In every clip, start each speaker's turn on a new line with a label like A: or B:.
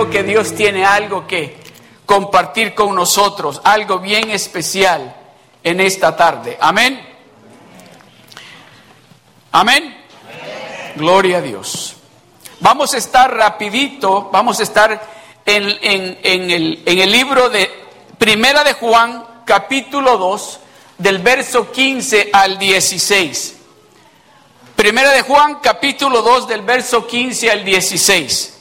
A: creo que Dios tiene algo que compartir con nosotros, algo bien especial en esta tarde. Amén. Amén. Gloria a Dios. Vamos a estar rapidito, vamos a estar en, el, en el libro de Primera de Juan, capítulo 2, del verso 15 al 16. Primera de Juan, capítulo 2, del verso 15 al 16.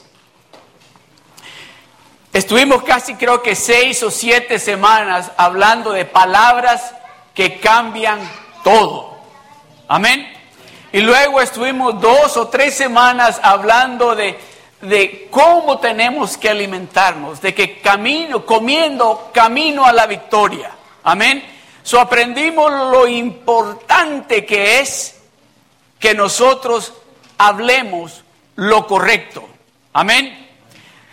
A: Estuvimos casi creo que seis o siete semanas hablando de palabras que cambian todo. Amén. Y luego estuvimos dos o tres semanas hablando de, de cómo tenemos que alimentarnos, de que camino, comiendo, camino a la victoria. Amén. So aprendimos lo importante que es que nosotros hablemos lo correcto. Amén.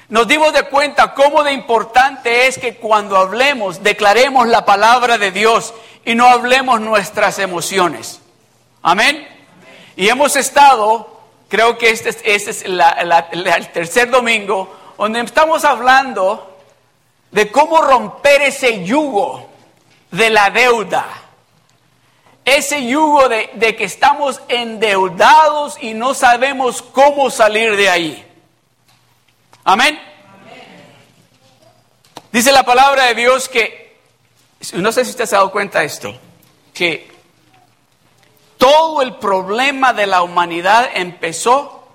A: Nos dimos de cuenta cómo de importante es que cuando hablemos, declaremos la palabra de Dios y no hablemos nuestras emociones. Amén. Y hemos estado, creo que este, este es el tercer domingo, donde estamos hablando de cómo romper ese yugo de la deuda. Ese yugo de que estamos endeudados y no sabemos cómo salir de ahí. Amén. Dice la palabra de Dios que, no sé si usted se ha dado cuenta de esto, que todo el problema de la humanidad empezó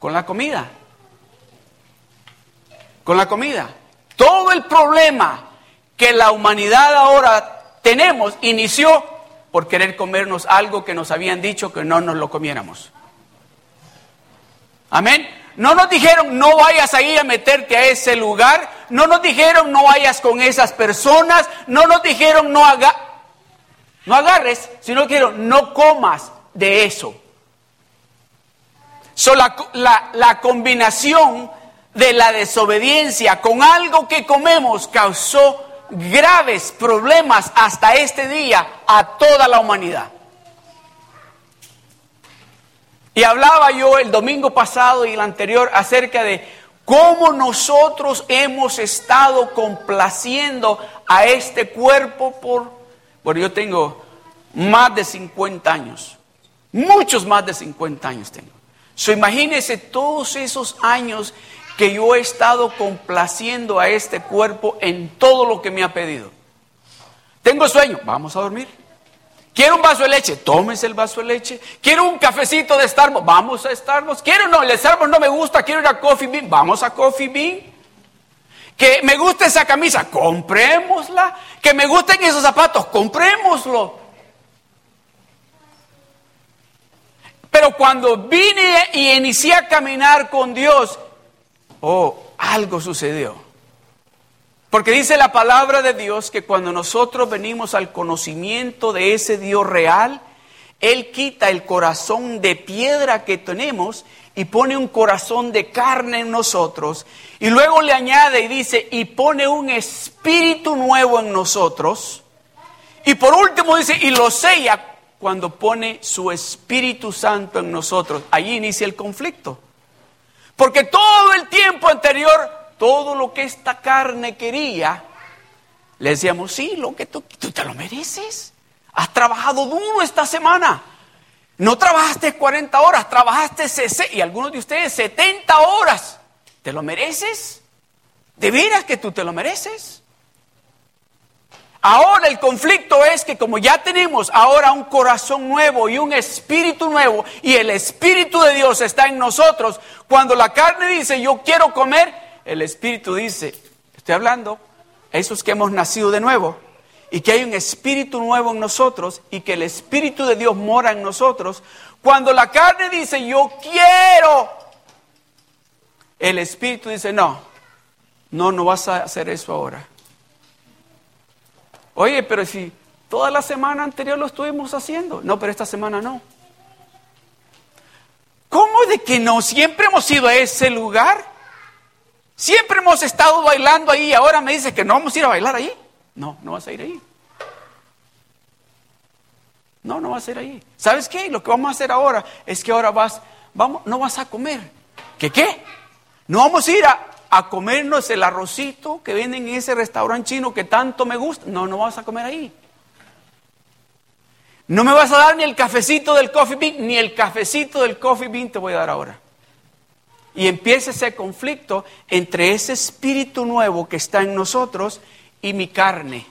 A: con la comida. Con la comida. Todo el problema que la humanidad ahora tenemos inició por querer comernos algo que nos habían dicho que no nos lo comiéramos. Amén. No nos dijeron no vayas ahí a meterte a ese lugar. No nos dijeron no vayas con esas personas. No nos dijeron no, haga, no agarres, sino que no comas de eso. So, la, la, la combinación de la desobediencia con algo que comemos causó graves problemas hasta este día a toda la humanidad. Y hablaba yo el domingo pasado y el anterior acerca de cómo nosotros hemos estado complaciendo a este cuerpo por... Bueno, yo tengo más de 50 años, muchos más de 50 años tengo. So, imagínense todos esos años que yo he estado complaciendo a este cuerpo en todo lo que me ha pedido. Tengo sueño, vamos a dormir. ¿Quiero un vaso de leche? Tómese el vaso de leche. ¿Quiero un cafecito de Starbucks? Vamos a Starbucks. ¿Quiero no? El Starbucks no me gusta. ¿Quiero ir a Coffee Bean? Vamos a Coffee Bean. Que me gusta esa camisa, comprémosla. Que me gusten esos zapatos, comprémoslo. Pero cuando vine y inicié a caminar con Dios, oh, algo sucedió. Porque dice la palabra de Dios que cuando nosotros venimos al conocimiento de ese Dios real, Él quita el corazón de piedra que tenemos y pone un corazón de carne en nosotros. Y luego le añade y dice, y pone un espíritu nuevo en nosotros. Y por último dice, y lo sella cuando pone su Espíritu Santo en nosotros. Allí inicia el conflicto. Porque todo el tiempo anterior todo lo que esta carne quería, le decíamos, sí, lo que tú, tú te lo mereces. Has trabajado duro esta semana. No trabajaste 40 horas, trabajaste 60, y algunos de ustedes 70 horas. ¿Te lo mereces? ¿De veras que tú te lo mereces? Ahora el conflicto es que como ya tenemos ahora un corazón nuevo y un espíritu nuevo y el espíritu de Dios está en nosotros, cuando la carne dice yo quiero comer, el Espíritu dice, estoy hablando a esos que hemos nacido de nuevo y que hay un Espíritu nuevo en nosotros y que el Espíritu de Dios mora en nosotros, cuando la carne dice, yo quiero, el Espíritu dice, no, no, no vas a hacer eso ahora. Oye, pero si toda la semana anterior lo estuvimos haciendo, no, pero esta semana no. ¿Cómo de que no? Siempre hemos ido a ese lugar. Siempre hemos estado bailando ahí y ahora me dice que no vamos a ir a bailar ahí. No, no vas a ir ahí. No, no vas a ir ahí. ¿Sabes qué? Lo que vamos a hacer ahora es que ahora vas, vamos, no vas a comer. ¿Qué qué? No vamos a ir a, a comernos el arrocito que venden en ese restaurante chino que tanto me gusta. No, no vas a comer ahí. No me vas a dar ni el cafecito del coffee bean, ni el cafecito del coffee bean te voy a dar ahora. Y empieza ese conflicto entre ese espíritu nuevo que está en nosotros y mi carne.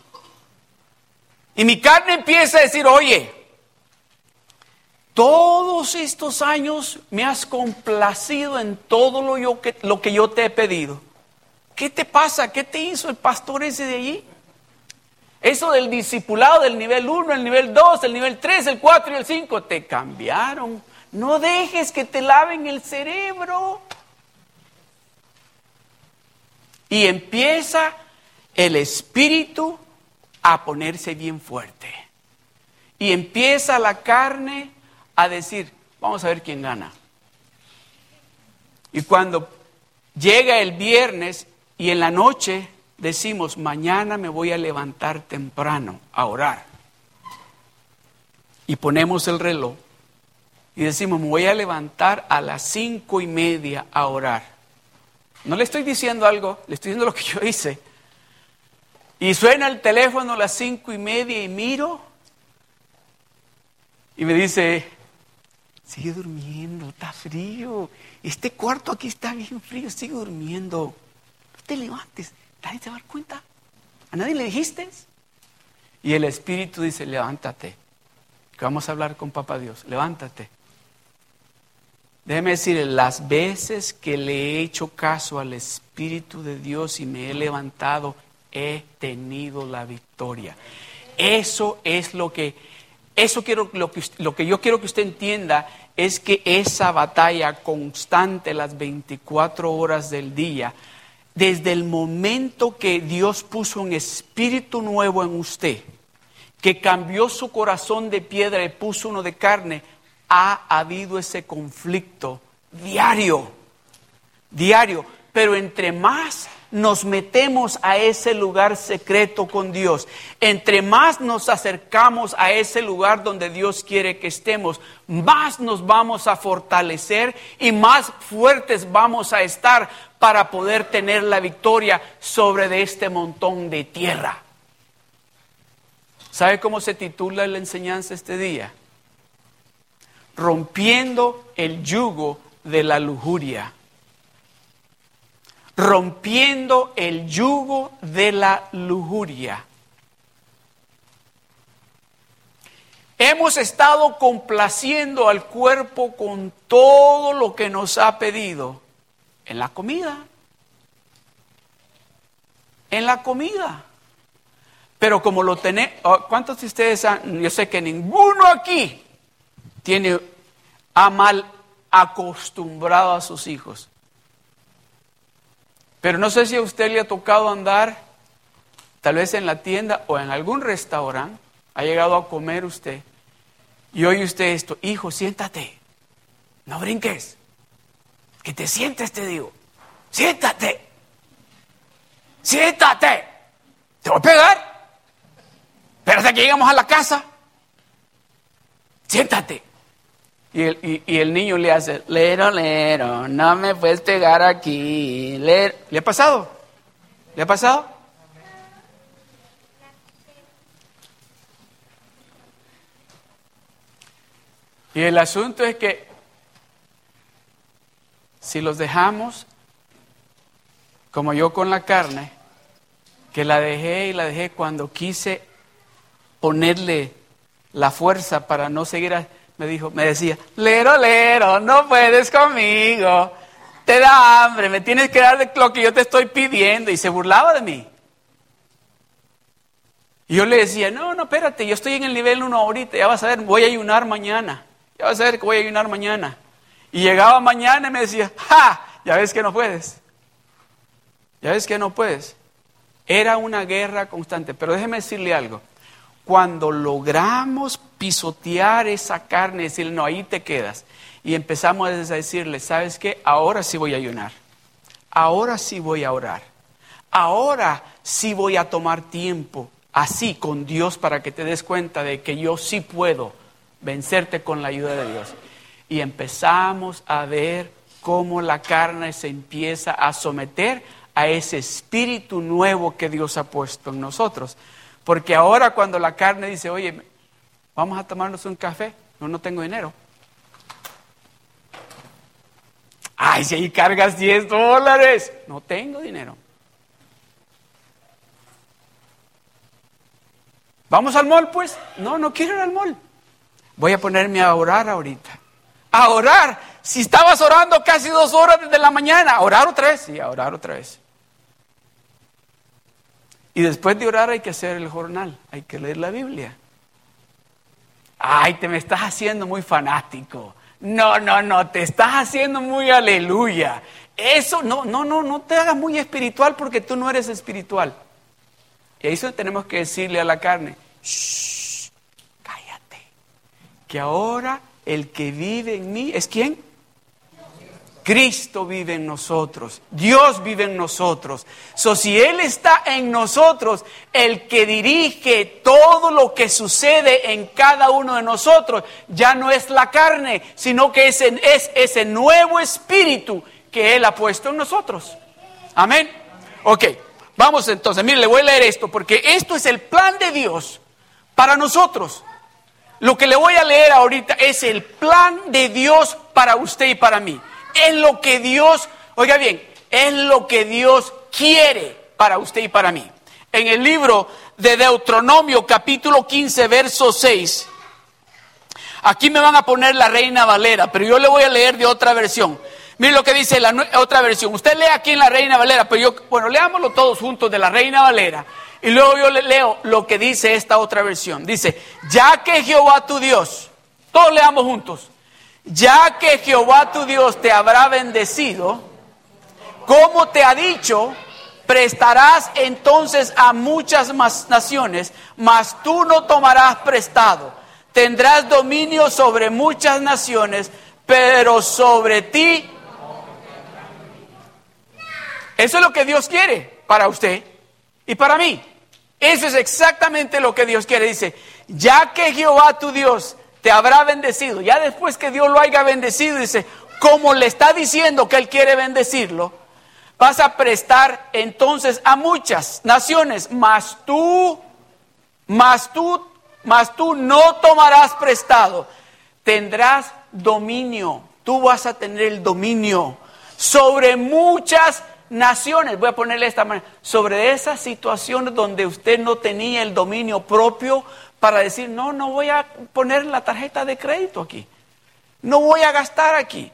A: Y mi carne empieza a decir, oye, todos estos años me has complacido en todo lo, yo que, lo que yo te he pedido. ¿Qué te pasa? ¿Qué te hizo el pastor ese de allí? Eso del discipulado del nivel 1, el nivel 2, el nivel 3, el 4 y el 5, te cambiaron. No dejes que te laven el cerebro. Y empieza el espíritu a ponerse bien fuerte. Y empieza la carne a decir, vamos a ver quién gana. Y cuando llega el viernes y en la noche decimos, mañana me voy a levantar temprano a orar. Y ponemos el reloj y decimos, me voy a levantar a las cinco y media a orar. No le estoy diciendo algo, le estoy diciendo lo que yo hice. Y suena el teléfono a las cinco y media y miro y me dice, sigue durmiendo, está frío. Este cuarto aquí está bien frío, sigue durmiendo. No te levantes, nadie te va a dar cuenta. ¿A nadie le dijiste? Y el Espíritu dice, levántate, que vamos a hablar con Papá Dios, levántate. Déjeme decir, las veces que le he hecho caso al Espíritu de Dios y me he levantado, he tenido la victoria. Eso es lo que, eso quiero, lo que, lo que yo quiero que usted entienda es que esa batalla constante las 24 horas del día, desde el momento que Dios puso un espíritu nuevo en usted, que cambió su corazón de piedra y puso uno de carne, ha habido ese conflicto diario, diario. Pero entre más nos metemos a ese lugar secreto con Dios, entre más nos acercamos a ese lugar donde Dios quiere que estemos, más nos vamos a fortalecer y más fuertes vamos a estar para poder tener la victoria sobre de este montón de tierra. ¿Sabe cómo se titula la enseñanza este día? Rompiendo el yugo de la lujuria rompiendo el yugo de la lujuria. Hemos estado complaciendo al cuerpo con todo lo que nos ha pedido en la comida. En la comida. Pero como lo tenemos, oh, ¿cuántos de ustedes han, yo sé que ninguno aquí tiene, ha mal acostumbrado a sus hijos. Pero no sé si a usted le ha tocado andar, tal vez en la tienda o en algún restaurante, ha llegado a comer usted y oye usted esto, hijo, siéntate, no brinques, que te sientes, te digo, siéntate, siéntate, te voy a pegar, pero hasta que llegamos a la casa, siéntate. Y el, y, el, niño le hace, lero, lero, no me puedes pegar aquí. ¿Le ha pasado? ¿Le ha pasado? Y el asunto es que si los dejamos, como yo con la carne, que la dejé y la dejé cuando quise ponerle la fuerza para no seguir me dijo, me decía, lero, lero, no puedes conmigo, te da hambre, me tienes que dar lo que yo te estoy pidiendo. Y se burlaba de mí. Y yo le decía, no, no, espérate, yo estoy en el nivel 1 ahorita, ya vas a ver, voy a ayunar mañana, ya vas a ver que voy a ayunar mañana. Y llegaba mañana y me decía, ja, ya ves que no puedes, ya ves que no puedes. Era una guerra constante, pero déjeme decirle algo, cuando logramos pisotear esa carne, decirle, no, ahí te quedas. Y empezamos a decirle, ¿sabes qué? Ahora sí voy a ayunar. Ahora sí voy a orar. Ahora sí voy a tomar tiempo así con Dios para que te des cuenta de que yo sí puedo vencerte con la ayuda de Dios. Y empezamos a ver cómo la carne se empieza a someter a ese espíritu nuevo que Dios ha puesto en nosotros. Porque ahora cuando la carne dice, oye, vamos a tomarnos un café, no, no tengo dinero. Ay, si ahí cargas 10 dólares, no tengo dinero. ¿Vamos al mall pues? No, no quiero ir al mall. Voy a ponerme a orar ahorita. A orar. Si estabas orando casi dos horas desde la mañana, a orar otra vez. Sí, a orar otra vez. Y después de orar hay que hacer el jornal, hay que leer la Biblia. Ay, te me estás haciendo muy fanático. No, no, no, te estás haciendo muy aleluya. Eso, no, no, no, no te hagas muy espiritual porque tú no eres espiritual. Y eso tenemos que decirle a la carne, Shh, cállate, que ahora el que vive en mí es quién? Cristo vive en nosotros, Dios vive en nosotros. So, si Él está en nosotros, el que dirige todo lo que sucede en cada uno de nosotros, ya no es la carne, sino que es, es ese nuevo espíritu que Él ha puesto en nosotros. Amén. Ok. Vamos entonces, mire, le voy a leer esto, porque esto es el plan de Dios para nosotros. Lo que le voy a leer ahorita es el plan de Dios para usted y para mí. Es lo que Dios, oiga bien, es lo que Dios quiere para usted y para mí. En el libro de Deuteronomio capítulo 15, verso 6, aquí me van a poner la reina Valera, pero yo le voy a leer de otra versión. Mire lo que dice la otra versión. Usted lee aquí en la Reina Valera, pero yo, bueno, leámoslo todos juntos de la Reina Valera. Y luego yo le leo lo que dice esta otra versión. Dice, ya que Jehová tu Dios, todos leamos juntos, ya que Jehová tu Dios te habrá bendecido, como te ha dicho, prestarás entonces a muchas más naciones, mas tú no tomarás prestado. Tendrás dominio sobre muchas naciones, pero sobre ti eso es lo que Dios quiere para usted y para mí. Eso es exactamente lo que Dios quiere. Dice, ya que Jehová tu Dios te habrá bendecido, ya después que Dios lo haya bendecido, dice, como le está diciendo que Él quiere bendecirlo, vas a prestar entonces a muchas naciones, mas tú, mas tú, mas tú no tomarás prestado, tendrás dominio, tú vas a tener el dominio sobre muchas naciones, voy a ponerle esta manera, sobre esas situaciones donde usted no tenía el dominio propio para decir, no, no voy a poner la tarjeta de crédito aquí, no voy a gastar aquí.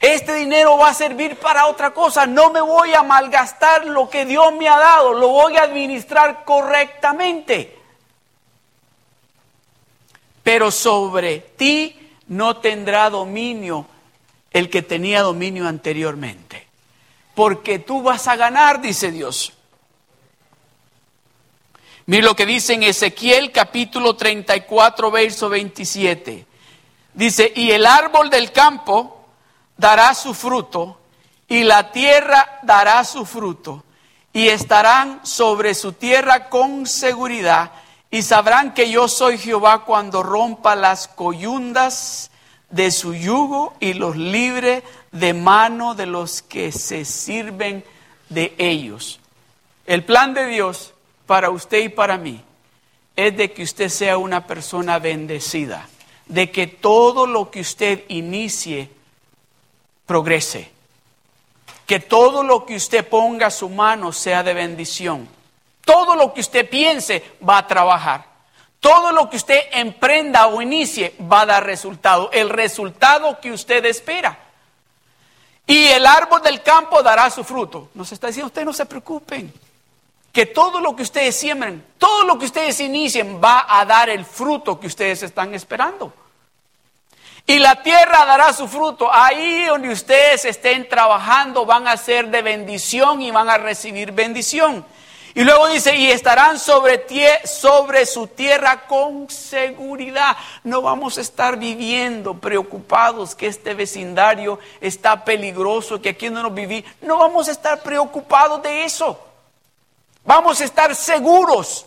A: Este dinero va a servir para otra cosa, no me voy a malgastar lo que Dios me ha dado, lo voy a administrar correctamente. Pero sobre ti no tendrá dominio el que tenía dominio anteriormente porque tú vas a ganar, dice Dios. Lo que dice en Ezequiel capítulo 34, verso 27. Dice, y el árbol del campo dará su fruto, y la tierra dará su fruto, y estarán sobre su tierra con seguridad, y sabrán que yo soy Jehová cuando rompa las coyundas de su yugo y los libre de mano de los que se sirven de ellos. El plan de Dios para usted y para mí es de que usted sea una persona bendecida, de que todo lo que usted inicie progrese, que todo lo que usted ponga a su mano sea de bendición, todo lo que usted piense va a trabajar. Todo lo que usted emprenda o inicie va a dar resultado, el resultado que usted espera. Y el árbol del campo dará su fruto. Nos está diciendo, ustedes no se preocupen, que todo lo que ustedes siembren, todo lo que ustedes inicien va a dar el fruto que ustedes están esperando. Y la tierra dará su fruto. Ahí donde ustedes estén trabajando van a ser de bendición y van a recibir bendición. Y luego dice, y estarán sobre, sobre su tierra con seguridad. No vamos a estar viviendo preocupados que este vecindario está peligroso, que aquí no nos viví. No vamos a estar preocupados de eso. Vamos a estar seguros.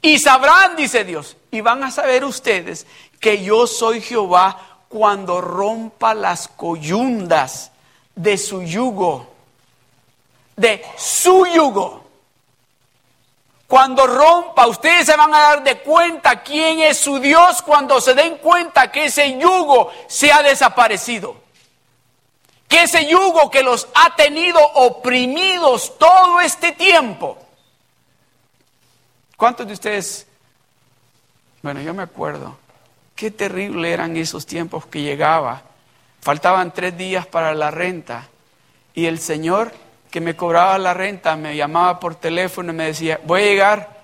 A: Y sabrán, dice Dios, y van a saber ustedes que yo soy Jehová cuando rompa las coyundas de su yugo, de su yugo. Cuando rompa, ustedes se van a dar de cuenta quién es su Dios cuando se den cuenta que ese yugo se ha desaparecido. Que ese yugo que los ha tenido oprimidos todo este tiempo. ¿Cuántos de ustedes? Bueno, yo me acuerdo. Qué terrible eran esos tiempos que llegaba. Faltaban tres días para la renta. Y el Señor que me cobraba la renta me llamaba por teléfono y me decía, voy a llegar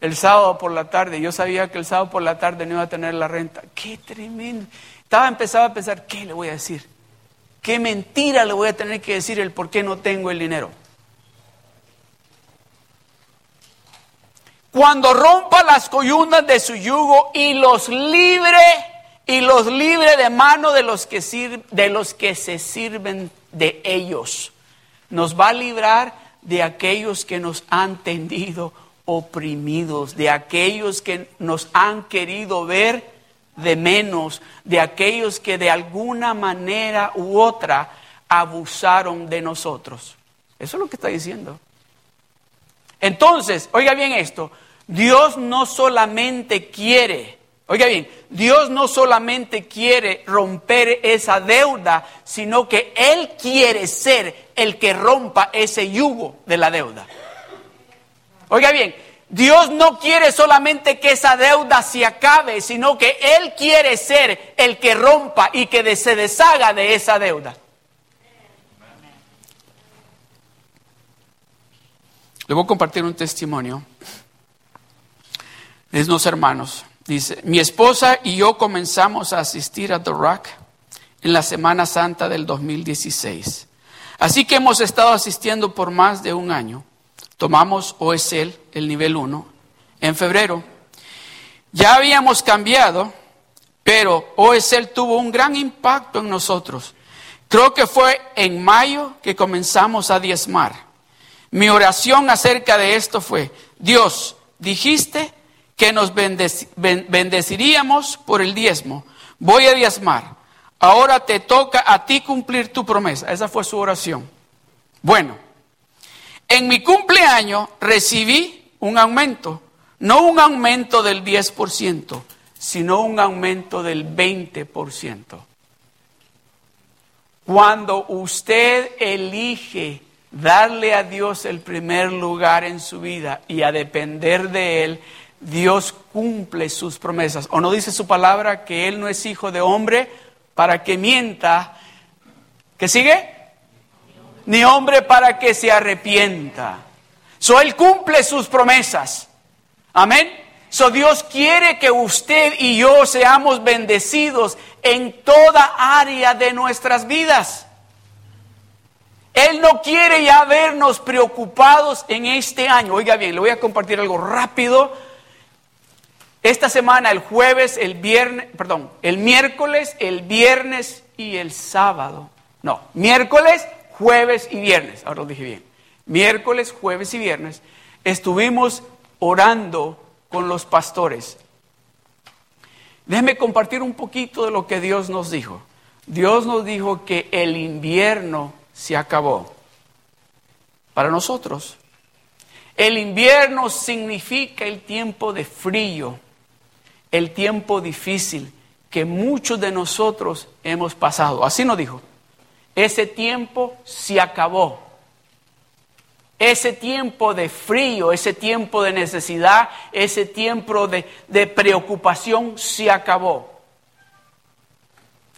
A: el sábado por la tarde. Yo sabía que el sábado por la tarde no iba a tener la renta. Qué tremendo. Estaba empezaba a pensar, ¿qué le voy a decir? ¿Qué mentira le voy a tener que decir el por qué no tengo el dinero? Cuando rompa las coyundas de su yugo y los libre y los libre de mano de los que, de los que se sirven de ellos nos va a librar de aquellos que nos han tendido oprimidos, de aquellos que nos han querido ver de menos, de aquellos que de alguna manera u otra abusaron de nosotros. Eso es lo que está diciendo. Entonces, oiga bien esto, Dios no solamente quiere Oiga bien, Dios no solamente quiere romper esa deuda, sino que Él quiere ser el que rompa ese yugo de la deuda. Oiga bien, Dios no quiere solamente que esa deuda se acabe, sino que Él quiere ser el que rompa y que se deshaga de esa deuda. Le voy a compartir un testimonio unos hermanos. Dice, mi esposa y yo comenzamos a asistir a The Rock en la Semana Santa del 2016. Así que hemos estado asistiendo por más de un año. Tomamos OSL, el nivel 1, en febrero. Ya habíamos cambiado, pero OSL tuvo un gran impacto en nosotros. Creo que fue en mayo que comenzamos a diezmar. Mi oración acerca de esto fue, Dios, dijiste que nos bendeciríamos por el diezmo. Voy a diezmar. Ahora te toca a ti cumplir tu promesa. Esa fue su oración. Bueno, en mi cumpleaños recibí un aumento. No un aumento del 10%, sino un aumento del 20%. Cuando usted elige darle a Dios el primer lugar en su vida y a depender de Él, Dios cumple sus promesas. ¿O no dice su palabra que Él no es hijo de hombre para que mienta? ¿Qué sigue? Ni hombre para que se arrepienta. So Él cumple sus promesas. Amén. So Dios quiere que usted y yo seamos bendecidos en toda área de nuestras vidas. Él no quiere ya vernos preocupados en este año. Oiga bien, le voy a compartir algo rápido esta semana, el jueves, el viernes, perdón, el miércoles, el viernes y el sábado. No, miércoles, jueves y viernes. Ahora lo dije bien. Miércoles, jueves y viernes estuvimos orando con los pastores. Déjenme compartir un poquito de lo que Dios nos dijo. Dios nos dijo que el invierno se acabó para nosotros. El invierno significa el tiempo de frío, el tiempo difícil que muchos de nosotros hemos pasado. Así nos dijo. Ese tiempo se acabó. Ese tiempo de frío, ese tiempo de necesidad, ese tiempo de, de preocupación se acabó.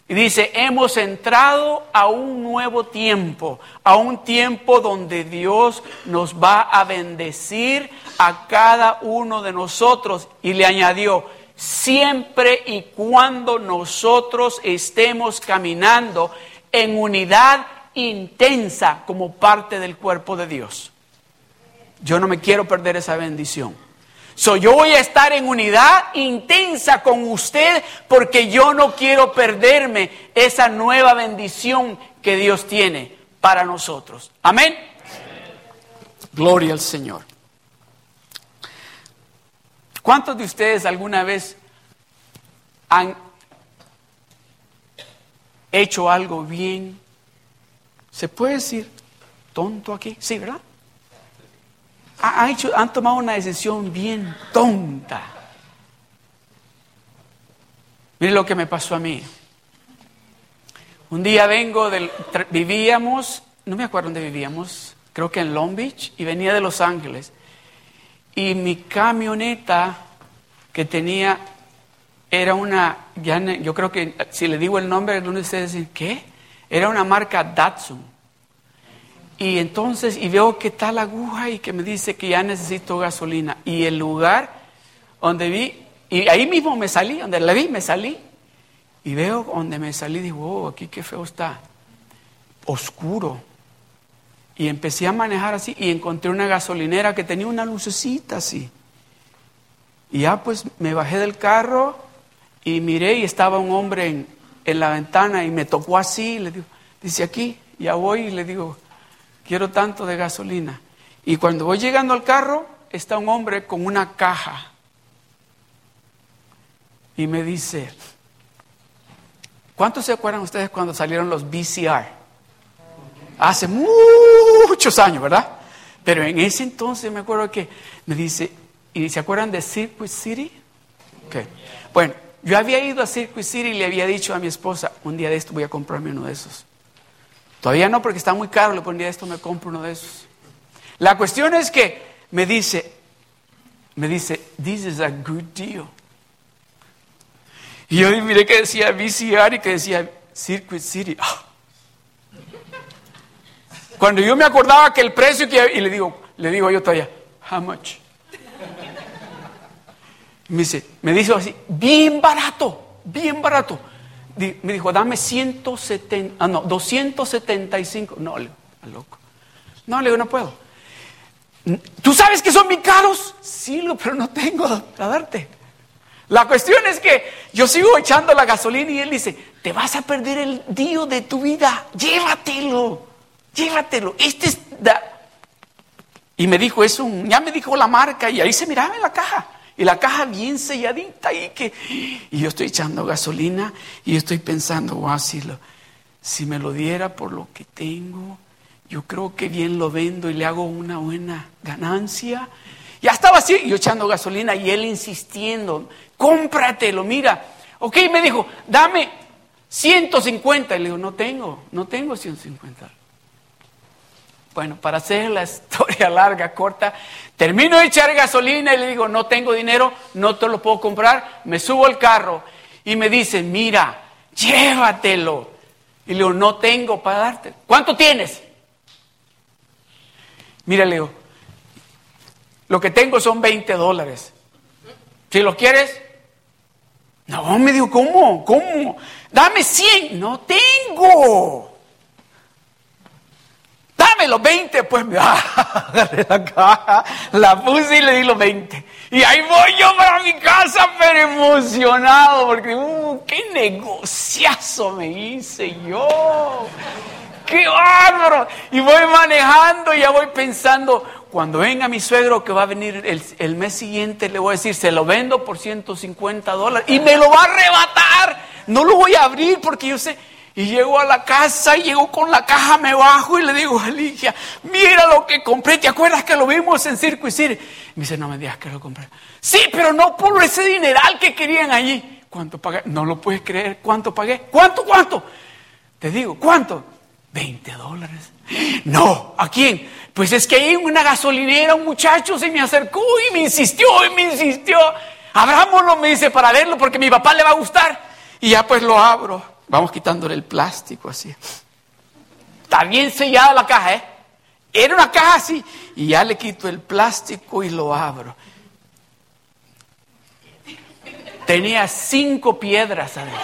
A: Y dice, hemos entrado a un nuevo tiempo, a un tiempo donde Dios nos va a bendecir a cada uno de nosotros. Y le añadió, siempre y cuando nosotros estemos caminando en unidad intensa como parte del cuerpo de Dios. Yo no me quiero perder esa bendición. So, yo voy a estar en unidad intensa con usted porque yo no quiero perderme esa nueva bendición que Dios tiene para nosotros. Amén. Gloria al Señor. ¿Cuántos de ustedes alguna vez han hecho algo bien, ¿se puede decir tonto aquí? Sí, ¿verdad? Ha, hecho, han tomado una decisión bien tonta. Mire lo que me pasó a mí. Un día vengo del... Vivíamos, no me acuerdo dónde vivíamos, creo que en Long Beach, y venía de Los Ángeles. Y mi camioneta que tenía era una, yo creo que si le digo el nombre, algunos de ustedes dicen, ¿qué? Era una marca Datsun. Y entonces, y veo que está la aguja y que me dice que ya necesito gasolina. Y el lugar donde vi, y ahí mismo me salí, donde la vi, me salí. Y veo donde me salí, digo, oh, aquí qué feo está. Oscuro. Y empecé a manejar así y encontré una gasolinera que tenía una lucecita así. Y ya pues me bajé del carro y miré y estaba un hombre en, en la ventana y me tocó así. Y le digo, dice aquí, ya voy y le digo, quiero tanto de gasolina. Y cuando voy llegando al carro, está un hombre con una caja. Y me dice, ¿cuántos se acuerdan ustedes cuando salieron los VCR? Hace muchos años, ¿verdad? Pero en ese entonces me acuerdo que me dice, ¿y se acuerdan de Circuit City? Okay. Bueno, yo había ido a Circuit City y le había dicho a mi esposa, un día de esto voy a comprarme uno de esos. Todavía no, porque está muy caro, le pondría esto, me compro uno de esos. La cuestión es que me dice, me dice, this is a good deal. Y yo miré que decía VCR y que decía Circuit City. Ah. Cuando yo me acordaba que el precio que y le digo, le digo yo todavía, how much? Me dice, me dice así, bien barato, bien barato me dijo, dame 170, ah, no, 275. No, le loco. No, le digo, no puedo. ¿Tú sabes que son muy caros? Sí, pero no tengo a darte. La cuestión es que yo sigo echando la gasolina y él dice, te vas a perder el día de tu vida, llévatelo, llévatelo. Este es... Y me dijo eso, ya me dijo la marca y ahí se miraba en la caja. Y la caja bien selladita y que... Y yo estoy echando gasolina y estoy pensando, wow, si, si me lo diera por lo que tengo, yo creo que bien lo vendo y le hago una buena ganancia. Ya estaba así, yo echando gasolina y él insistiendo, cómpratelo, mira. Ok, me dijo, dame 150. Y le digo, no tengo, no tengo 150. Bueno, para hacer la historia larga, corta, termino de echar gasolina y le digo, no tengo dinero, no te lo puedo comprar, me subo al carro y me dice, mira, llévatelo. Y le digo, no tengo para darte. ¿Cuánto tienes? Mira, le digo, lo que tengo son 20 dólares. Si lo quieres, no, me dijo, ¿cómo? ¿Cómo? Dame 100. No tengo dame los 20, pues me agarré la caja, la puse y le di los 20. Y ahí voy yo para mi casa, pero emocionado, porque, uh, qué negociazo me hice yo. ¡Qué bárbaro! Y voy manejando y ya voy pensando, cuando venga mi suegro que va a venir el, el, mes siguiente, le voy a decir, se lo vendo por 150 dólares y me lo va a arrebatar. No lo voy a abrir porque yo sé, y llego a la casa y llego con la caja, me bajo y le digo a Ligia, mira lo que compré, ¿te acuerdas que lo vimos en Circo y City? Me dice, no me digas que lo compré. Sí, pero no por ese dineral que querían allí. ¿Cuánto pagué? No lo puedes creer. ¿Cuánto pagué? ¿Cuánto, cuánto? Te digo, ¿cuánto? 20 dólares. No, ¿a quién? Pues es que ahí en una gasolinera un muchacho se me acercó y me insistió y me insistió. Abrámoslo, me dice, para verlo porque mi papá le va a gustar. Y ya pues lo abro. Vamos quitándole el plástico así. Está bien sellada la caja, ¿eh? Era una caja así. Y ya le quito el plástico y lo abro. Tenía cinco piedras adentro.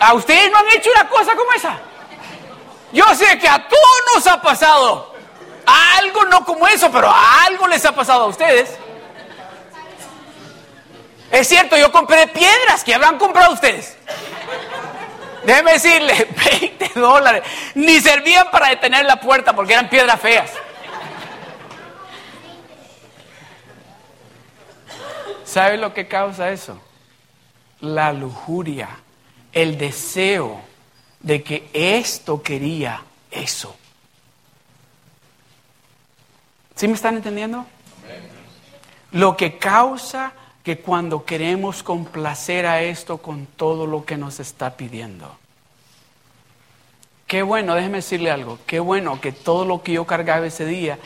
A: ¿A ustedes no han hecho una cosa como esa? Yo sé que a todos nos ha pasado. Algo no como eso, pero algo les ha pasado a ustedes. Es cierto, yo compré piedras que habrán comprado ustedes. Déjeme decirle, 20 dólares. Ni servían para detener la puerta porque eran piedras feas. ¿Sabe lo que causa eso? La lujuria, el deseo de que esto quería eso. ¿Sí me están entendiendo? Lo que causa que cuando queremos complacer a esto con todo lo que nos está pidiendo. Qué bueno, déjeme decirle algo, qué bueno que todo lo que yo cargaba ese día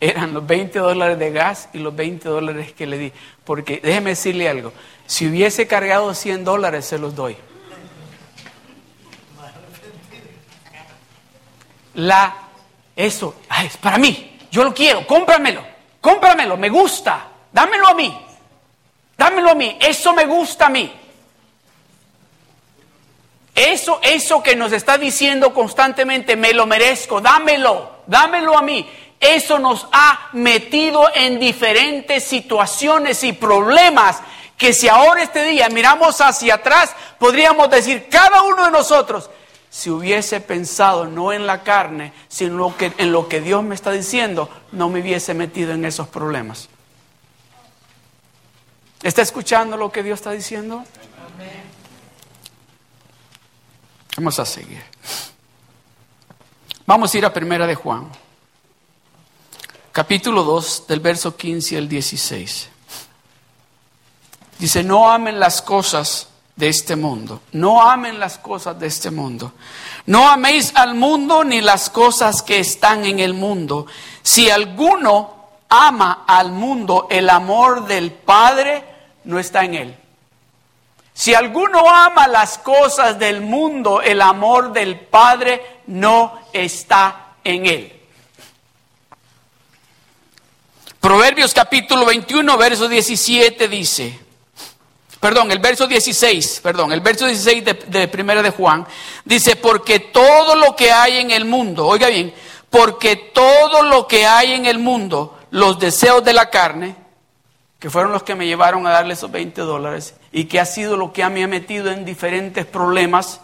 A: eran los 20 dólares de gas y los 20 dólares que le di. Porque déjeme decirle algo, si hubiese cargado 100 dólares se los doy. La, eso, es para mí, yo lo quiero, cómpramelo, cómpramelo, me gusta, dámelo a mí, dámelo a mí, eso me gusta a mí. Eso, eso que nos está diciendo constantemente, me lo merezco, dámelo, dámelo a mí. Eso nos ha metido en diferentes situaciones y problemas que si ahora este día miramos hacia atrás, podríamos decir cada uno de nosotros, si hubiese pensado no en la carne, sino en lo que Dios me está diciendo, no me hubiese metido en esos problemas. ¿Está escuchando lo que Dios está diciendo? Vamos a seguir. Vamos a ir a Primera de Juan, capítulo 2, del verso 15 al 16. Dice, no amen las cosas de este mundo. No amen las cosas de este mundo. No améis al mundo ni las cosas que están en el mundo. Si alguno ama al mundo, el amor del Padre no está en él. Si alguno ama las cosas del mundo, el amor del Padre no está en él. Proverbios capítulo 21, verso 17 dice, perdón, el verso 16, perdón, el verso 16 de, de primera de Juan, dice, porque todo lo que hay en el mundo, oiga bien, porque todo lo que hay en el mundo, los deseos de la carne, que fueron los que me llevaron a darle esos 20 dólares y que ha sido lo que me ha metido en diferentes problemas,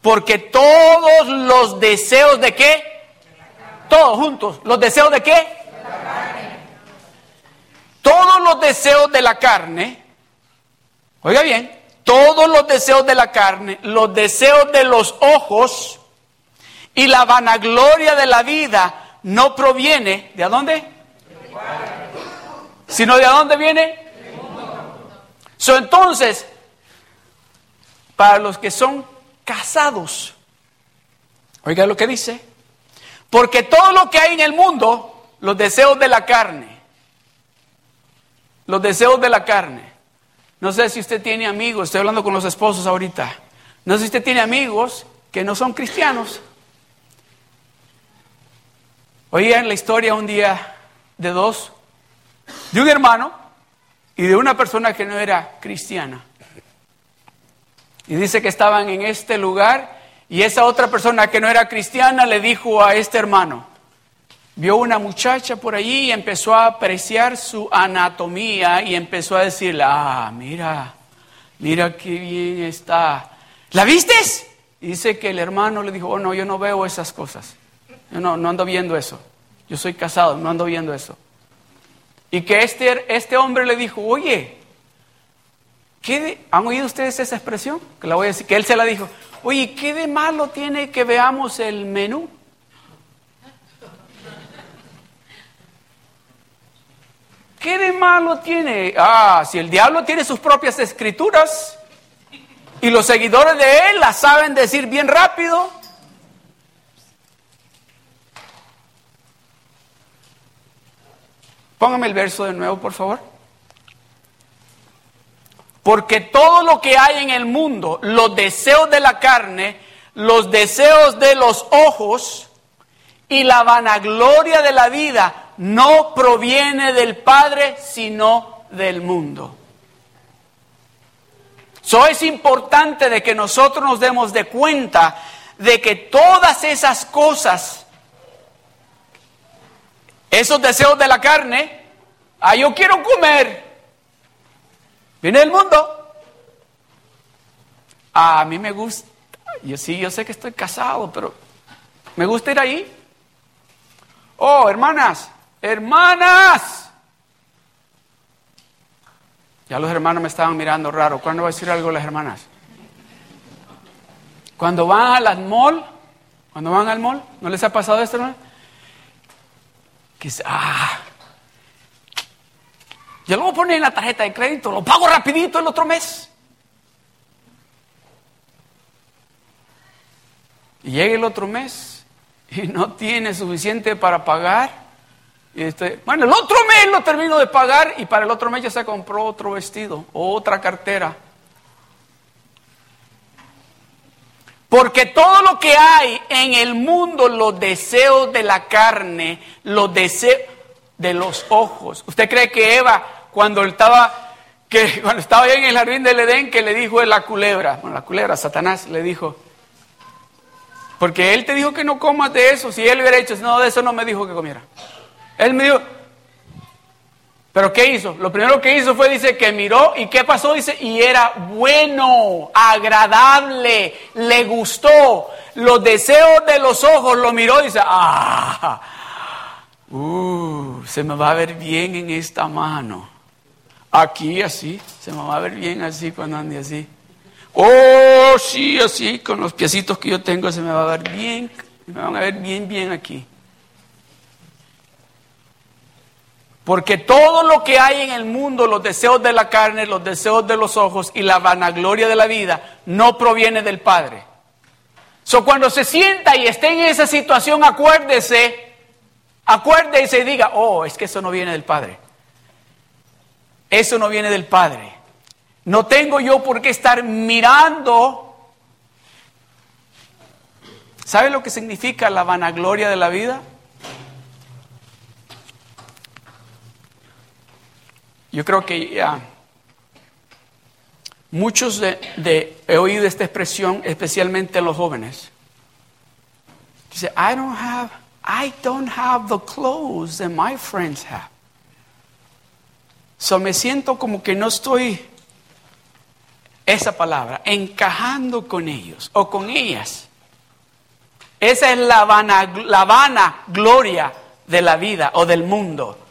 A: porque todos los deseos de qué? Todos juntos, los deseos de qué? Todos los deseos de la carne Oiga bien, todos los deseos de la carne, los deseos de los ojos y la vanagloria de la vida no proviene de dónde? Sino de dónde viene? So, entonces, para los que son casados, oiga lo que dice, porque todo lo que hay en el mundo, los deseos de la carne, los deseos de la carne, no sé si usted tiene amigos, estoy hablando con los esposos ahorita. No sé si usted tiene amigos que no son cristianos. Oía en la historia un día de dos, de un hermano y de una persona que no era cristiana. Y dice que estaban en este lugar y esa otra persona que no era cristiana le dijo a este hermano, vio una muchacha por allí y empezó a apreciar su anatomía y empezó a decirle, ah, mira, mira qué bien está. ¿La vistes? Y dice que el hermano le dijo, oh no, yo no veo esas cosas. Yo no, no ando viendo eso. Yo soy casado, no ando viendo eso. Y que este, este hombre le dijo, oye, ¿qué ¿han oído ustedes esa expresión? Que la voy a decir, que él se la dijo, oye, ¿qué de malo tiene que veamos el menú? ¿Qué de malo tiene? Ah, si el diablo tiene sus propias escrituras y los seguidores de él las saben decir bien rápido. Póngame el verso de nuevo, por favor. Porque todo lo que hay en el mundo, los deseos de la carne, los deseos de los ojos y la vanagloria de la vida no proviene del Padre, sino del mundo. So es importante de que nosotros nos demos de cuenta de que todas esas cosas, esos deseos de la carne, ah, yo quiero comer, viene del mundo. a mí me gusta, yo sí, yo sé que estoy casado, pero me gusta ir ahí. Oh, hermanas, Hermanas, Ya los hermanos me estaban mirando raro. ¿Cuándo va a decir algo las hermanas? Cuando van al mall, cuando van al mall, ¿no les ha pasado esto, hermano? Que ah, yo lo voy a poner en la tarjeta de crédito, lo pago rapidito el otro mes. Y llega el otro mes y no tiene suficiente para pagar este, bueno, el otro mes lo termino de pagar y para el otro mes ya se compró otro vestido, otra cartera. Porque todo lo que hay en el mundo, los deseos de la carne, los deseos de los ojos. ¿Usted cree que Eva, cuando estaba, que cuando estaba ahí en el jardín del Edén, que le dijo la culebra, bueno, la culebra, Satanás, le dijo, porque él te dijo que no comas de eso, si él hubiera hecho, no, de eso no me dijo que comiera. Él me dijo, pero ¿qué hizo? Lo primero que hizo fue, dice, que miró y ¿qué pasó? Dice, y era bueno, agradable, le gustó. Los deseos de los ojos lo miró y dice, ah, uh, se me va a ver bien en esta mano. Aquí así, se me va a ver bien así cuando ande así. Oh, sí, así, con los piecitos que yo tengo se me va a ver bien, me van a ver bien, bien aquí. Porque todo lo que hay en el mundo, los deseos de la carne, los deseos de los ojos y la vanagloria de la vida, no proviene del Padre. So, cuando se sienta y esté en esa situación, acuérdese, acuérdese y diga, oh, es que eso no viene del Padre. Eso no viene del Padre. No tengo yo por qué estar mirando. ¿Sabe lo que significa la vanagloria de la vida? Yo creo que ya muchos de, he oído esta expresión, especialmente en los jóvenes. Dice, I don't have, I don't have the clothes that my friends have. So me siento como que no estoy, esa palabra, encajando con ellos o con ellas. Esa es la vana, la vana gloria de la vida o del mundo.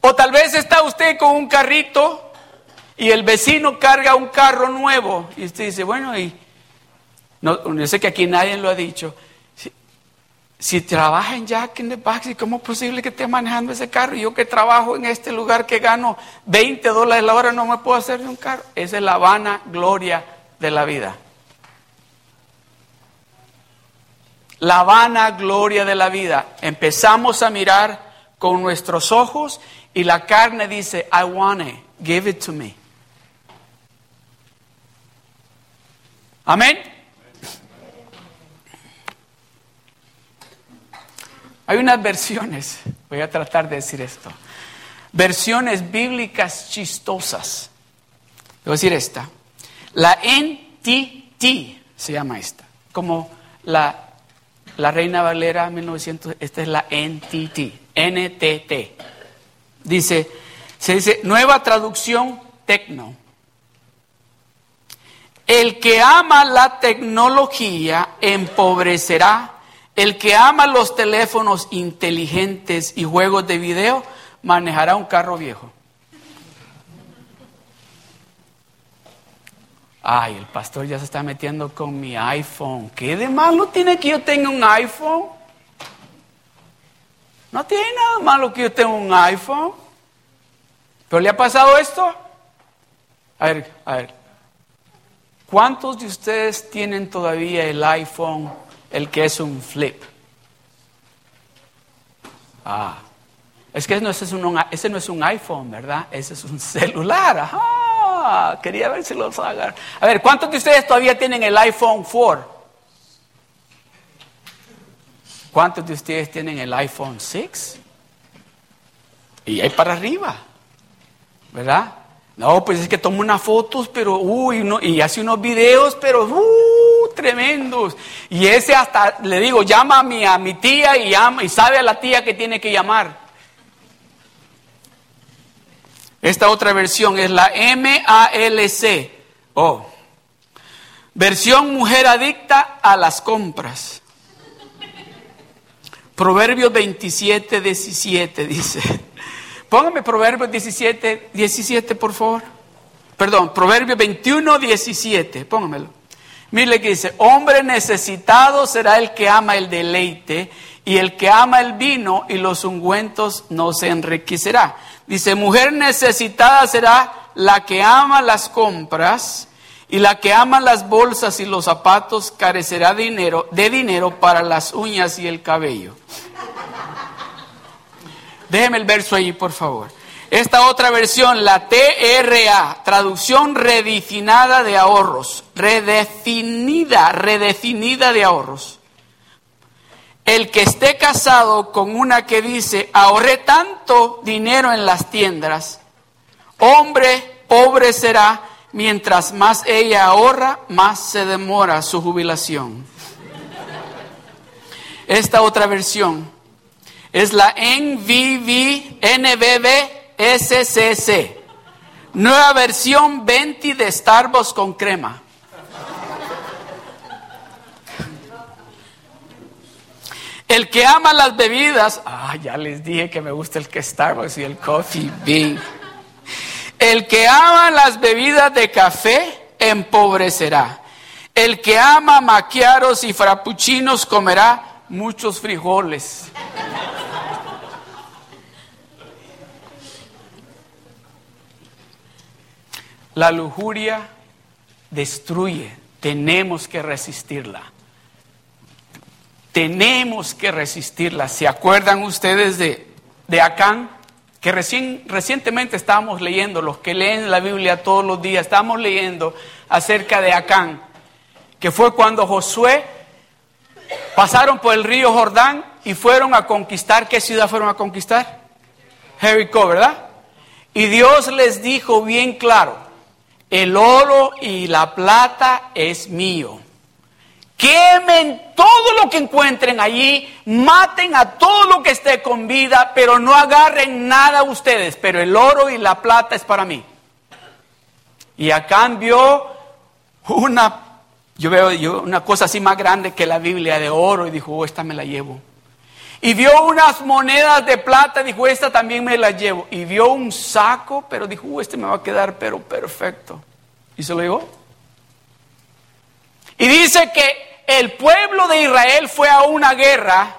A: O tal vez está usted con un carrito y el vecino carga un carro nuevo y usted dice, bueno, y no, yo sé que aquí nadie lo ha dicho. Si, trabaja en Jack in the Box, ¿cómo es posible que esté manejando ese carro? Y yo que trabajo en este lugar que gano 20 dólares la hora no me puedo hacer de un carro. Esa es la vana gloria de la vida. La vana gloria de la vida. Empezamos a mirar con nuestros ojos y la carne dice, I want it, give it to me. Amén. Hay unas versiones, voy a tratar de decir esto, versiones bíblicas chistosas. Voy a decir esta. La NTT se llama esta, como la, la Reina Valera 1900, esta es la NTT, NTT. Dice, se dice, nueva traducción tecno. El que ama la tecnología empobrecerá. El que ama los teléfonos inteligentes y juegos de video manejará un carro viejo. Ay, el pastor ya se está metiendo con mi iPhone. ¿Qué de malo tiene que yo tenga un iPhone? No tiene nada malo que yo tenga un iPhone. ¿Pero le ha pasado esto? A ver, a ver. ¿Cuántos de ustedes tienen todavía el iPhone, el que es un flip? Ah, es que ese, es un, ese no es un iPhone, ¿verdad? Ese es un celular. Ajá. Quería ver si los hagan. A ver, ¿cuántos de ustedes todavía tienen el iPhone 4? ¿Cuántos de ustedes tienen el iPhone 6? Y ahí para arriba, ¿verdad? No, pues es que toma unas fotos, pero, uy, y hace unos videos, pero, uh, tremendos. Y ese hasta, le digo, llama a mi, a mi tía y, llama, y sabe a la tía que tiene que llamar. Esta otra versión es la MALC. Oh. Versión mujer adicta a las compras. Proverbios 27, 17 dice. Póngame Proverbios 17, 17, por favor. perdón, Proverbio 21, 17, póngamelo. Mire que dice, hombre necesitado será el que ama el deleite y el que ama el vino y los ungüentos no se enriquecerá. Dice, mujer necesitada será la que ama las compras y la que ama las bolsas y los zapatos carecerá dinero, de dinero para las uñas y el cabello. Déjeme el verso ahí, por favor. Esta otra versión, la TRA, traducción redefinida de ahorros, redefinida, redefinida de ahorros. El que esté casado con una que dice, ahorré tanto dinero en las tiendas, hombre pobre será, mientras más ella ahorra, más se demora su jubilación. Esta otra versión es la NVV, nueva versión 20 de Starbucks con crema. El que ama las bebidas, ah, ya les dije que me gusta el que Starbucks y el Coffee Bean. El que ama las bebidas de café empobrecerá. El que ama maquiaros y frappuccinos comerá muchos frijoles. La lujuria destruye, tenemos que resistirla. Tenemos que resistirla. ¿Se acuerdan ustedes de, de Acán? Que recién, recientemente estábamos leyendo, los que leen la Biblia todos los días, estábamos leyendo acerca de Acán, que fue cuando Josué pasaron por el río Jordán y fueron a conquistar, ¿qué ciudad fueron a conquistar? Jericó, ¿verdad? Y Dios les dijo bien claro, el oro y la plata es mío. Quemen todo lo que encuentren allí, maten a todo lo que esté con vida, pero no agarren nada ustedes, pero el oro y la plata es para mí. Y a cambio, una, yo veo yo, una cosa así más grande que la Biblia de oro y dijo, oh, esta me la llevo. Y vio unas monedas de plata, dijo, esta también me la llevo. Y vio un saco, pero dijo, uh, este me va a quedar pero perfecto. Y se lo llevó. Y dice que el pueblo de Israel fue a una guerra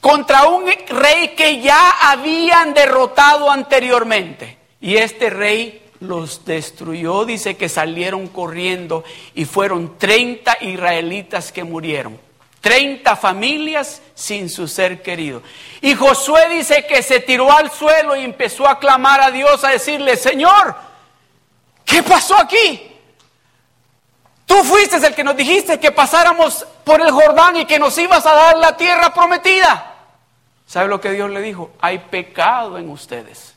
A: contra un rey que ya habían derrotado anteriormente. Y este rey los destruyó, dice que salieron corriendo y fueron 30 israelitas que murieron. 30 familias sin su ser querido. Y Josué dice que se tiró al suelo y empezó a clamar a Dios, a decirle, Señor, ¿qué pasó aquí? Tú fuiste el que nos dijiste que pasáramos por el Jordán y que nos ibas a dar la tierra prometida. ¿Sabe lo que Dios le dijo? Hay pecado en ustedes.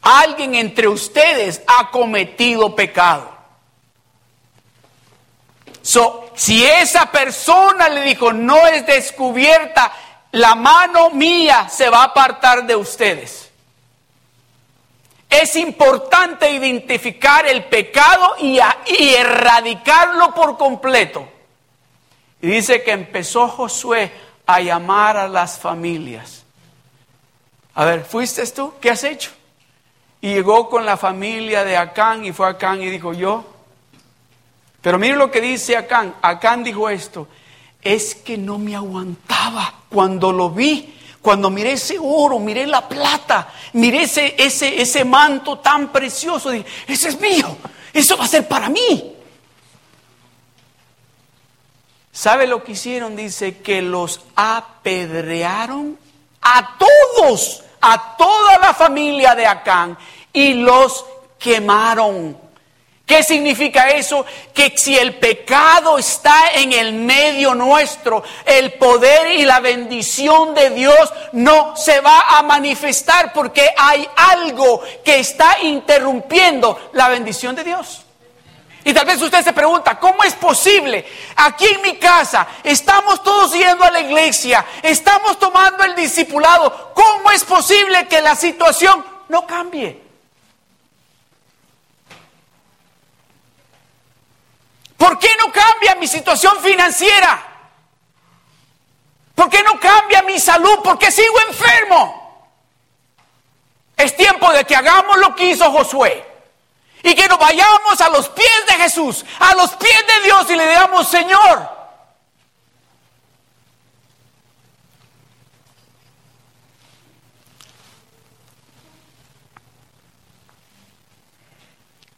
A: Alguien entre ustedes ha cometido pecado. Si esa persona le dijo, no es descubierta, la mano mía se va a apartar de ustedes. Es importante identificar el pecado y, y erradicarlo por completo. Y dice que empezó Josué a llamar a las familias. A ver, ¿fuiste tú? ¿Qué has hecho? Y llegó con la familia de Acán y fue a Acán y dijo, yo pero mire lo que dice Acán. Acán dijo esto. Es que no me aguantaba cuando lo vi. Cuando miré ese oro, miré la plata, miré ese, ese, ese manto tan precioso, dije, ese es mío, eso va a ser para mí. ¿Sabe lo que hicieron? Dice que los apedrearon a todos, a toda la familia de Acán y los quemaron. ¿Qué significa eso? Que si el pecado está en el medio nuestro, el poder y la bendición de Dios no se va a manifestar porque hay algo que está interrumpiendo la bendición de Dios. Y tal vez usted se pregunta, ¿cómo es posible? Aquí en mi casa estamos todos yendo a la iglesia, estamos tomando el discipulado. ¿Cómo es posible que la situación no cambie? ¿Por qué no cambia mi situación financiera? ¿Por qué no cambia mi salud? ¿Por qué sigo enfermo? Es tiempo de que hagamos lo que hizo Josué. Y que nos vayamos a los pies de Jesús, a los pies de Dios y le digamos, Señor,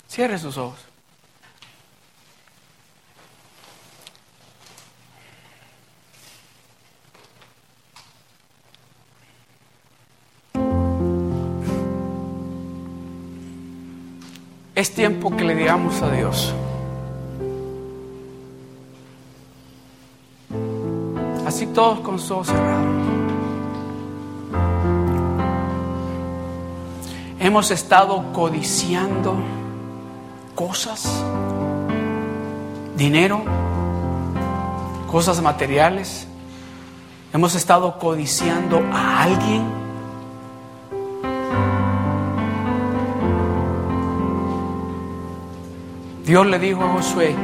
A: Cierre sus ojos. Es tiempo que le digamos a Dios. Así todos con sus ojos cerrados. Hemos estado codiciando cosas, dinero, cosas materiales. Hemos estado codiciando a alguien. Dios le dijo a Josué,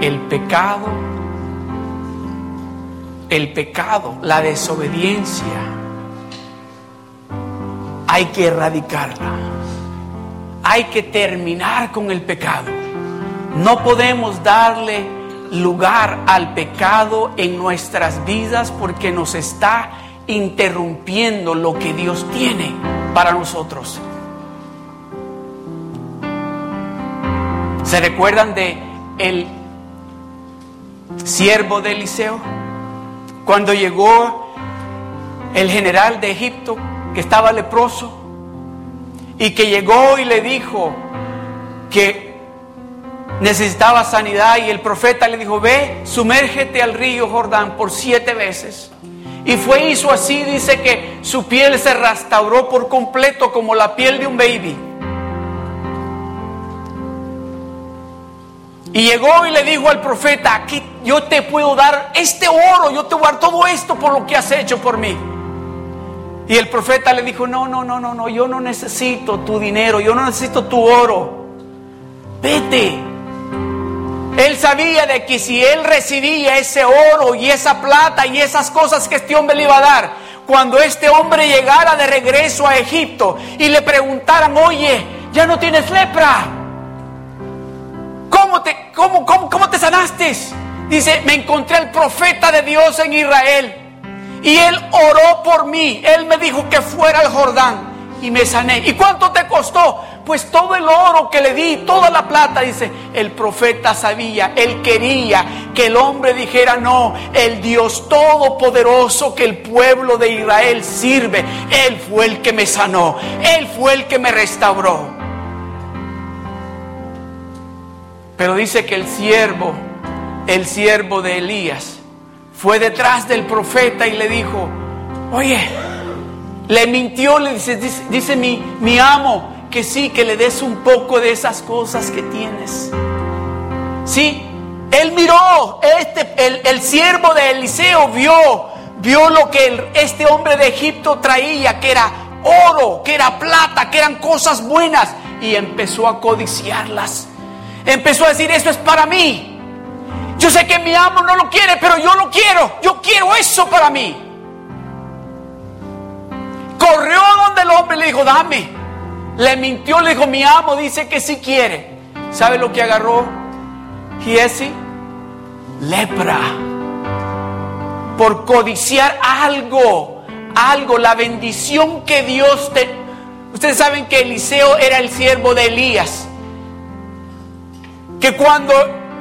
A: el pecado, el pecado, la desobediencia, hay que erradicarla. Hay que terminar con el pecado. No podemos darle lugar al pecado en nuestras vidas porque nos está interrumpiendo lo que Dios tiene para nosotros. ¿Se recuerdan de el siervo de Eliseo? Cuando llegó el general de Egipto que estaba leproso y que llegó y le dijo que necesitaba sanidad y el profeta le dijo, ve, sumérgete al río Jordán por siete veces. Y fue hizo así, dice que su piel se restauró por completo como la piel de un baby. Y llegó y le dijo al profeta, aquí yo te puedo dar este oro, yo te voy a dar todo esto por lo que has hecho por mí. Y el profeta le dijo, no, no, no, no, no, yo no necesito tu dinero, yo no necesito tu oro. Vete. Él sabía de que si él recibía ese oro y esa plata y esas cosas que este hombre le iba a dar, cuando este hombre llegara de regreso a Egipto y le preguntaran, oye, ya no tienes lepra. ¿Cómo te, cómo, cómo, cómo te sanaste? Dice, me encontré al profeta de Dios en Israel. Y él oró por mí. Él me dijo que fuera al Jordán y me sané. ¿Y cuánto te costó? Pues todo el oro que le di, toda la plata, dice, el profeta sabía, él quería que el hombre dijera, no, el Dios todopoderoso que el pueblo de Israel sirve, él fue el que me sanó, él fue el que me restauró. Pero dice que el siervo, el siervo de Elías, fue detrás del profeta y le dijo, oye, le mintió, le dice, dice, mi, mi amo, que sí, que le des un poco de esas cosas que tienes. Sí, él miró, este, el, el siervo de Eliseo vio, vio lo que este hombre de Egipto traía, que era oro, que era plata, que eran cosas buenas, y empezó a codiciarlas. Empezó a decir, eso es para mí. Yo sé que mi amo no lo quiere, pero yo lo quiero. Yo quiero eso para mí. Corrió donde el hombre le dijo, dame. Le mintió, le dijo, mi amo dice que sí quiere. ¿Sabe lo que agarró Giesi? Lepra. Por codiciar algo, algo, la bendición que Dios te... Ustedes saben que Eliseo era el siervo de Elías. Que cuando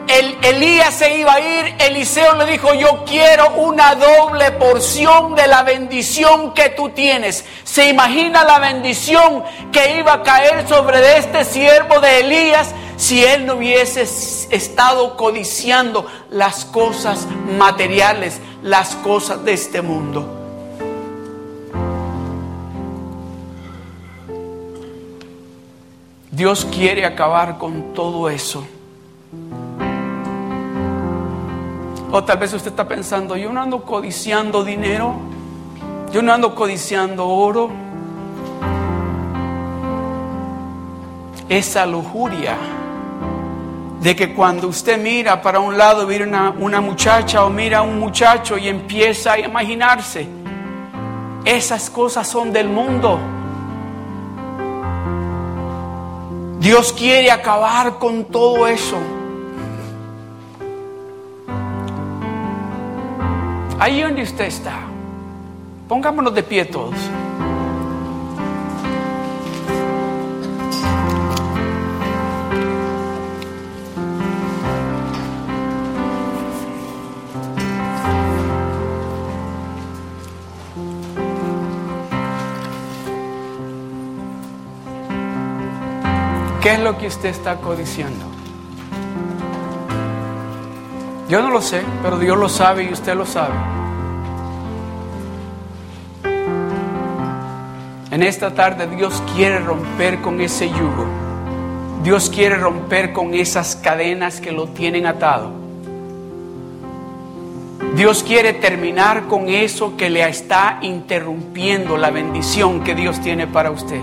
A: el, Elías se iba a ir, Eliseo le dijo, yo quiero una doble porción de la bendición que tú tienes. ¿Se imagina la bendición que iba a caer sobre este siervo de Elías si él no hubiese estado codiciando las cosas materiales, las cosas de este mundo? Dios quiere acabar con todo eso. O tal vez usted está pensando, yo no ando codiciando dinero, yo no ando codiciando oro. Esa lujuria de que cuando usted mira para un lado, mira una, una muchacha o mira a un muchacho y empieza a imaginarse esas cosas son del mundo. Dios quiere acabar con todo eso. Ahí donde usted está, pongámonos de pie todos. ¿Qué es lo que usted está codiciando? Yo no lo sé, pero Dios lo sabe y usted lo sabe. En esta tarde Dios quiere romper con ese yugo. Dios quiere romper con esas cadenas que lo tienen atado. Dios quiere terminar con eso que le está interrumpiendo la bendición que Dios tiene para usted.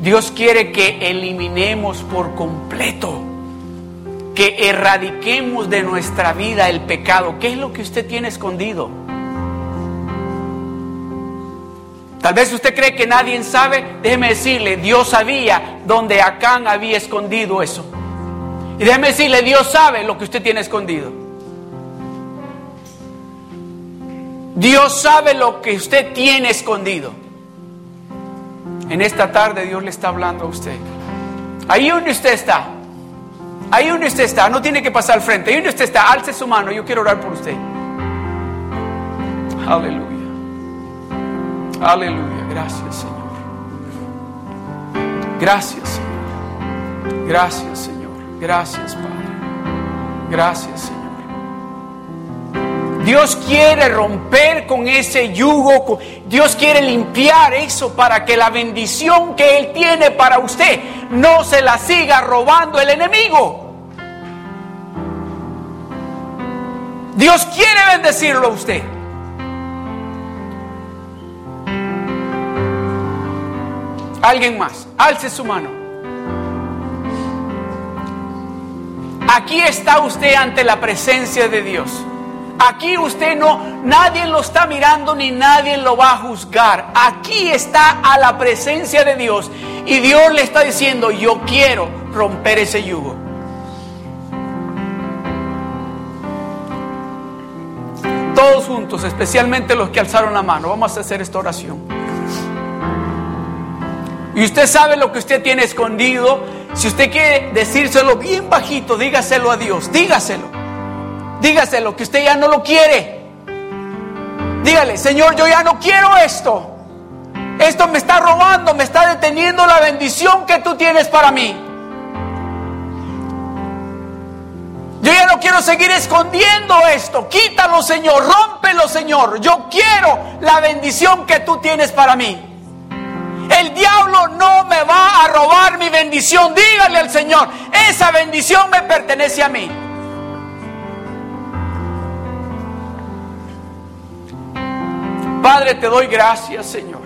A: Dios quiere que eliminemos por completo, que erradiquemos de nuestra vida el pecado. ¿Qué es lo que usted tiene escondido? Tal vez usted cree que nadie sabe. Déjeme decirle, Dios sabía dónde Acán había escondido eso. Y déjeme decirle, Dios sabe lo que usted tiene escondido. Dios sabe lo que usted tiene escondido. En esta tarde Dios le está hablando a usted. Ahí donde usted está. Ahí donde usted está. No tiene que pasar al frente. Ahí donde usted está. Alce su mano. Yo quiero orar por usted. Aleluya. Aleluya. Gracias Señor. Gracias Señor. Gracias Señor. Gracias Padre. Gracias Señor. Dios quiere romper con ese yugo, Dios quiere limpiar eso para que la bendición que Él tiene para usted no se la siga robando el enemigo. Dios quiere bendecirlo a usted. Alguien más, alce su mano. Aquí está usted ante la presencia de Dios. Aquí usted no, nadie lo está mirando ni nadie lo va a juzgar. Aquí está a la presencia de Dios y Dios le está diciendo, yo quiero romper ese yugo. Todos juntos, especialmente los que alzaron la mano, vamos a hacer esta oración. Y usted sabe lo que usted tiene escondido. Si usted quiere decírselo bien bajito, dígaselo a Dios, dígaselo. Dígaselo que usted ya no lo quiere. Dígale, Señor, yo ya no quiero esto. Esto me está robando, me está deteniendo la bendición que tú tienes para mí. Yo ya no quiero seguir escondiendo esto. Quítalo, Señor. Rómpelo, Señor. Yo quiero la bendición que tú tienes para mí. El diablo no me va a robar mi bendición. Dígale al Señor, esa bendición me pertenece a mí. Padre, te doy gracias, Señor.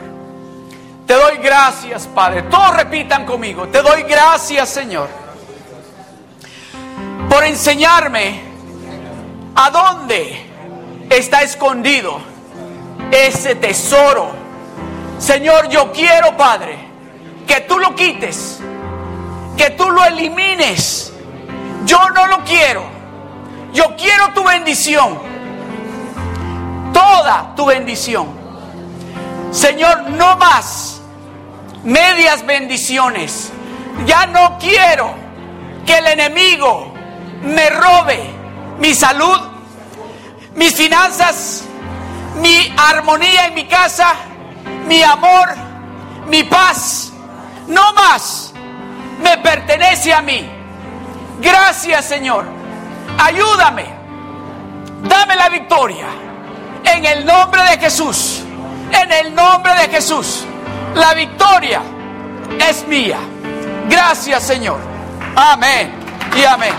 A: Te doy gracias, Padre. Todos repitan conmigo. Te doy gracias, Señor. Por enseñarme a dónde está escondido ese tesoro. Señor, yo quiero, Padre, que tú lo quites, que tú lo elimines. Yo no lo quiero. Yo quiero tu bendición toda tu bendición. Señor, no más medias bendiciones. Ya no quiero que el enemigo me robe mi salud, mis finanzas, mi armonía en mi casa, mi amor, mi paz. No más me pertenece a mí. Gracias Señor. Ayúdame. Dame la victoria. En el nombre de Jesús. En el nombre de Jesús. La victoria es mía. Gracias Señor. Amén y amén.